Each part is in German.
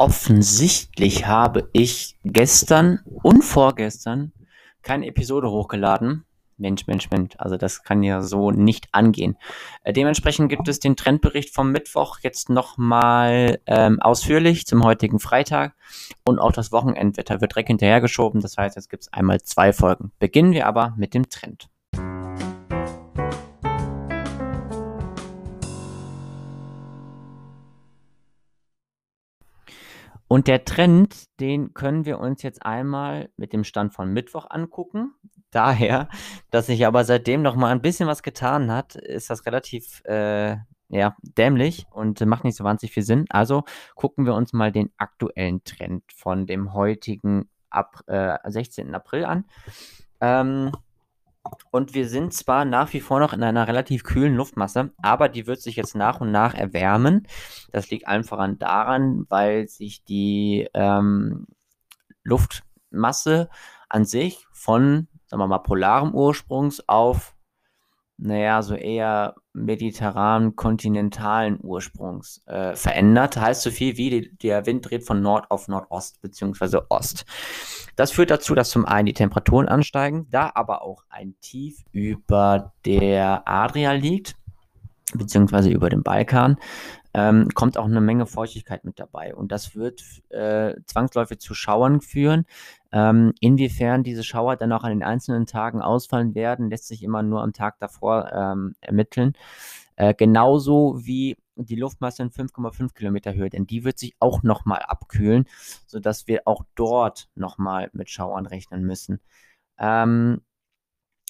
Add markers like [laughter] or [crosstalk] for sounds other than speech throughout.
offensichtlich habe ich gestern und vorgestern keine Episode hochgeladen. Mensch, Mensch, Mensch. Also das kann ja so nicht angehen. Äh, dementsprechend gibt es den Trendbericht vom Mittwoch jetzt nochmal ähm, ausführlich zum heutigen Freitag. Und auch das Wochenendwetter wird direkt hinterhergeschoben. Das heißt, jetzt gibt es einmal zwei Folgen. Beginnen wir aber mit dem Trend. Und der Trend, den können wir uns jetzt einmal mit dem Stand von Mittwoch angucken. [laughs] Daher, dass sich aber seitdem noch mal ein bisschen was getan hat, ist das relativ äh, ja, dämlich und macht nicht so wahnsinnig viel Sinn. Also gucken wir uns mal den aktuellen Trend von dem heutigen Ab, äh, 16. April an. Ähm, und wir sind zwar nach wie vor noch in einer relativ kühlen Luftmasse, aber die wird sich jetzt nach und nach erwärmen. Das liegt allen voran daran, weil sich die ähm, Luftmasse an sich von, sagen wir mal, polarem Ursprungs auf naja, so eher mediterran-kontinentalen Ursprungs äh, verändert. Heißt so viel wie die, der Wind dreht von Nord auf Nordost bzw. Ost. Das führt dazu, dass zum einen die Temperaturen ansteigen, da aber auch ein Tief über der Adria liegt, beziehungsweise über dem Balkan, ähm, kommt auch eine Menge Feuchtigkeit mit dabei. Und das wird äh, zwangsläufig zu Schauern führen. Ähm, inwiefern diese Schauer dann auch an den einzelnen Tagen ausfallen werden, lässt sich immer nur am Tag davor ähm, ermitteln. Äh, genauso wie die Luftmasse in 5,5 Kilometer Höhe, denn die wird sich auch nochmal abkühlen, sodass wir auch dort nochmal mit Schauern rechnen müssen. Ähm,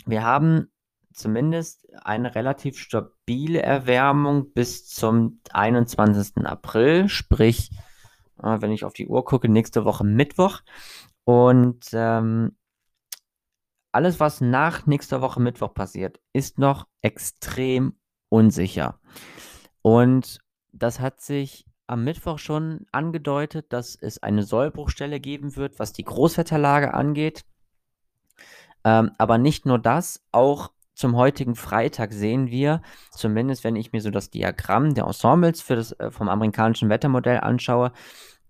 wir haben zumindest eine relativ stabile Erwärmung bis zum 21. April, sprich, äh, wenn ich auf die Uhr gucke, nächste Woche Mittwoch. Und ähm, alles, was nach nächster Woche Mittwoch passiert, ist noch extrem unsicher. Und das hat sich am Mittwoch schon angedeutet, dass es eine Sollbruchstelle geben wird, was die Großwetterlage angeht. Ähm, aber nicht nur das, auch zum heutigen Freitag sehen wir, zumindest wenn ich mir so das Diagramm der Ensembles für das, äh, vom amerikanischen Wettermodell anschaue,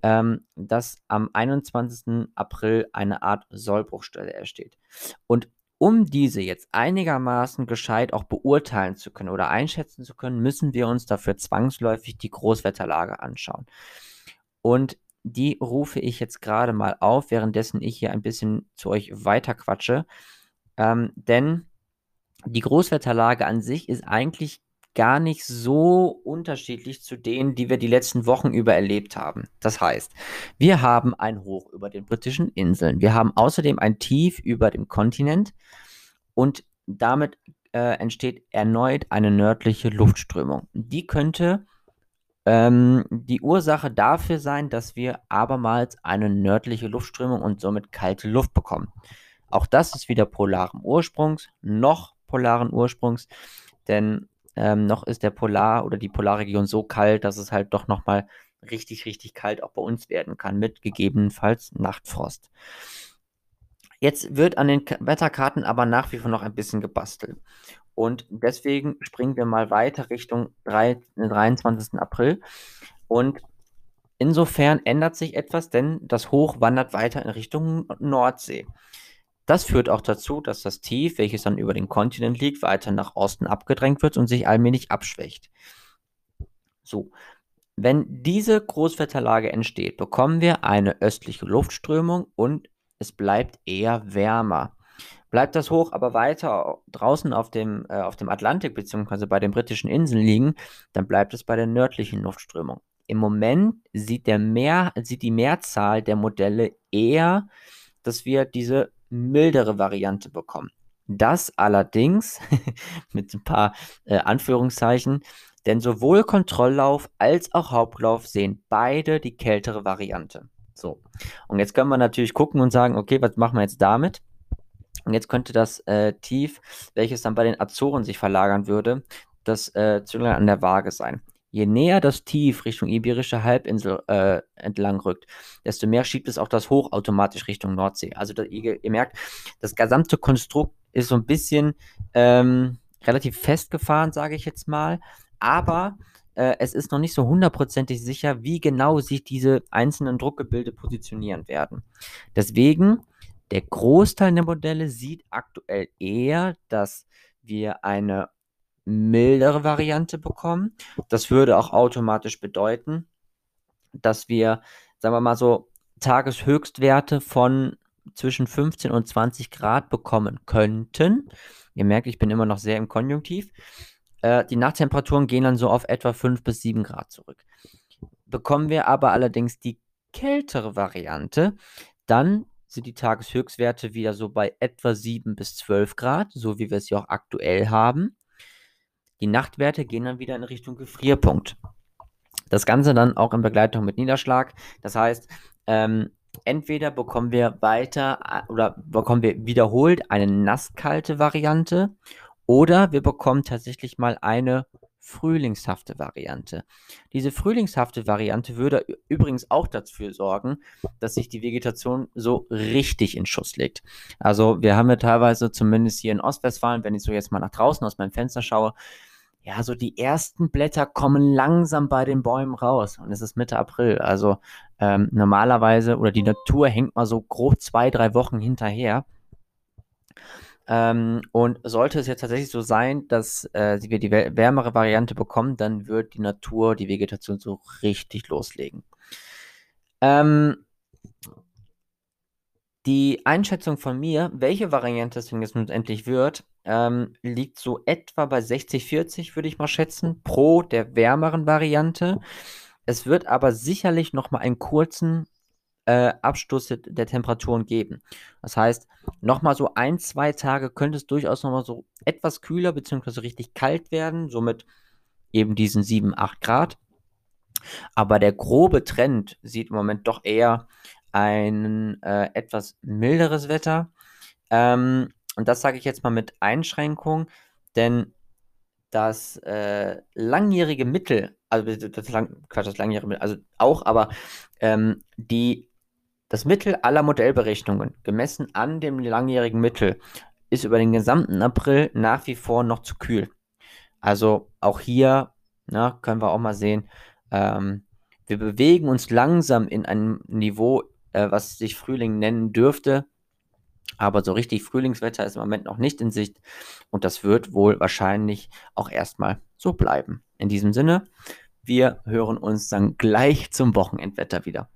ähm, dass am 21. April eine Art Sollbruchstelle entsteht. Und um diese jetzt einigermaßen gescheit auch beurteilen zu können oder einschätzen zu können, müssen wir uns dafür zwangsläufig die Großwetterlage anschauen. Und die rufe ich jetzt gerade mal auf, währenddessen ich hier ein bisschen zu euch weiterquatsche. Ähm, denn die Großwetterlage an sich ist eigentlich gar nicht so unterschiedlich zu denen, die wir die letzten Wochen über erlebt haben. Das heißt, wir haben ein Hoch über den britischen Inseln. Wir haben außerdem ein Tief über dem Kontinent und damit äh, entsteht erneut eine nördliche Luftströmung. Die könnte ähm, die Ursache dafür sein, dass wir abermals eine nördliche Luftströmung und somit kalte Luft bekommen. Auch das ist wieder polaren Ursprungs, noch polaren Ursprungs, denn ähm, noch ist der Polar- oder die Polarregion so kalt, dass es halt doch nochmal richtig, richtig kalt auch bei uns werden kann, mit gegebenenfalls Nachtfrost. Jetzt wird an den Wetterkarten aber nach wie vor noch ein bisschen gebastelt. Und deswegen springen wir mal weiter Richtung 3, 23. April. Und insofern ändert sich etwas, denn das Hoch wandert weiter in Richtung Nordsee. Das führt auch dazu, dass das Tief, welches dann über den Kontinent liegt, weiter nach Osten abgedrängt wird und sich allmählich abschwächt. So, wenn diese Großwetterlage entsteht, bekommen wir eine östliche Luftströmung und es bleibt eher wärmer. Bleibt das Hoch aber weiter draußen auf dem, äh, auf dem Atlantik bzw. bei den britischen Inseln liegen, dann bleibt es bei der nördlichen Luftströmung. Im Moment sieht, der Mehr, sieht die Mehrzahl der Modelle eher, dass wir diese mildere Variante bekommen. Das allerdings [laughs] mit ein paar äh, Anführungszeichen, denn sowohl Kontrolllauf als auch Hauptlauf sehen beide die kältere Variante. So, und jetzt können wir natürlich gucken und sagen, okay, was machen wir jetzt damit? Und jetzt könnte das äh, Tief, welches dann bei den Azoren sich verlagern würde, das äh, Zünglein an der Waage sein. Je näher das Tief Richtung Iberische Halbinsel äh, entlang rückt, desto mehr schiebt es auch das Hoch automatisch Richtung Nordsee. Also da, ihr, ihr, merkt, das gesamte Konstrukt ist so ein bisschen ähm, relativ festgefahren, sage ich jetzt mal. Aber äh, es ist noch nicht so hundertprozentig sicher, wie genau sich diese einzelnen Druckgebilde positionieren werden. Deswegen, der Großteil der Modelle sieht aktuell eher, dass wir eine mildere Variante bekommen. Das würde auch automatisch bedeuten, dass wir, sagen wir mal so, Tageshöchstwerte von zwischen 15 und 20 Grad bekommen könnten. Ihr merkt, ich bin immer noch sehr im Konjunktiv. Äh, die Nachttemperaturen gehen dann so auf etwa 5 bis 7 Grad zurück. Bekommen wir aber allerdings die kältere Variante, dann sind die Tageshöchstwerte wieder so bei etwa 7 bis 12 Grad, so wie wir es ja auch aktuell haben. Die Nachtwerte gehen dann wieder in Richtung Gefrierpunkt. Das Ganze dann auch in Begleitung mit Niederschlag. Das heißt, ähm, entweder bekommen wir weiter oder bekommen wir wiederholt eine nasskalte Variante oder wir bekommen tatsächlich mal eine frühlingshafte Variante. Diese frühlingshafte Variante würde übrigens auch dafür sorgen, dass sich die Vegetation so richtig in Schuss legt. Also wir haben ja teilweise, zumindest hier in Ostwestfalen, wenn ich so jetzt mal nach draußen aus meinem Fenster schaue, ja, so die ersten Blätter kommen langsam bei den Bäumen raus und es ist Mitte April. Also ähm, normalerweise oder die Natur hängt mal so grob zwei, drei Wochen hinterher. Ähm, und sollte es jetzt tatsächlich so sein, dass äh, wir die wärmere Variante bekommen, dann wird die Natur, die Vegetation so richtig loslegen. Ähm, die Einschätzung von mir, welche Variante es denn jetzt endlich wird, ähm, liegt so etwa bei 60-40, würde ich mal schätzen, pro der wärmeren Variante. Es wird aber sicherlich noch mal einen kurzen äh, Abstoß der Temperaturen geben. Das heißt, noch mal so ein, zwei Tage könnte es durchaus noch mal so etwas kühler bzw. richtig kalt werden, somit eben diesen 7, 8 Grad. Aber der grobe Trend sieht im Moment doch eher ein äh, etwas milderes Wetter. Ähm, und das sage ich jetzt mal mit Einschränkung, denn das äh, langjährige Mittel, also das, lang, Quatsch, das langjährige Mittel, also auch, aber ähm, die, das Mittel aller Modellberechnungen, gemessen an dem langjährigen Mittel, ist über den gesamten April nach wie vor noch zu kühl. Also auch hier na, können wir auch mal sehen, ähm, wir bewegen uns langsam in einem Niveau, äh, was sich Frühling nennen dürfte. Aber so richtig Frühlingswetter ist im Moment noch nicht in Sicht und das wird wohl wahrscheinlich auch erstmal so bleiben. In diesem Sinne, wir hören uns dann gleich zum Wochenendwetter wieder.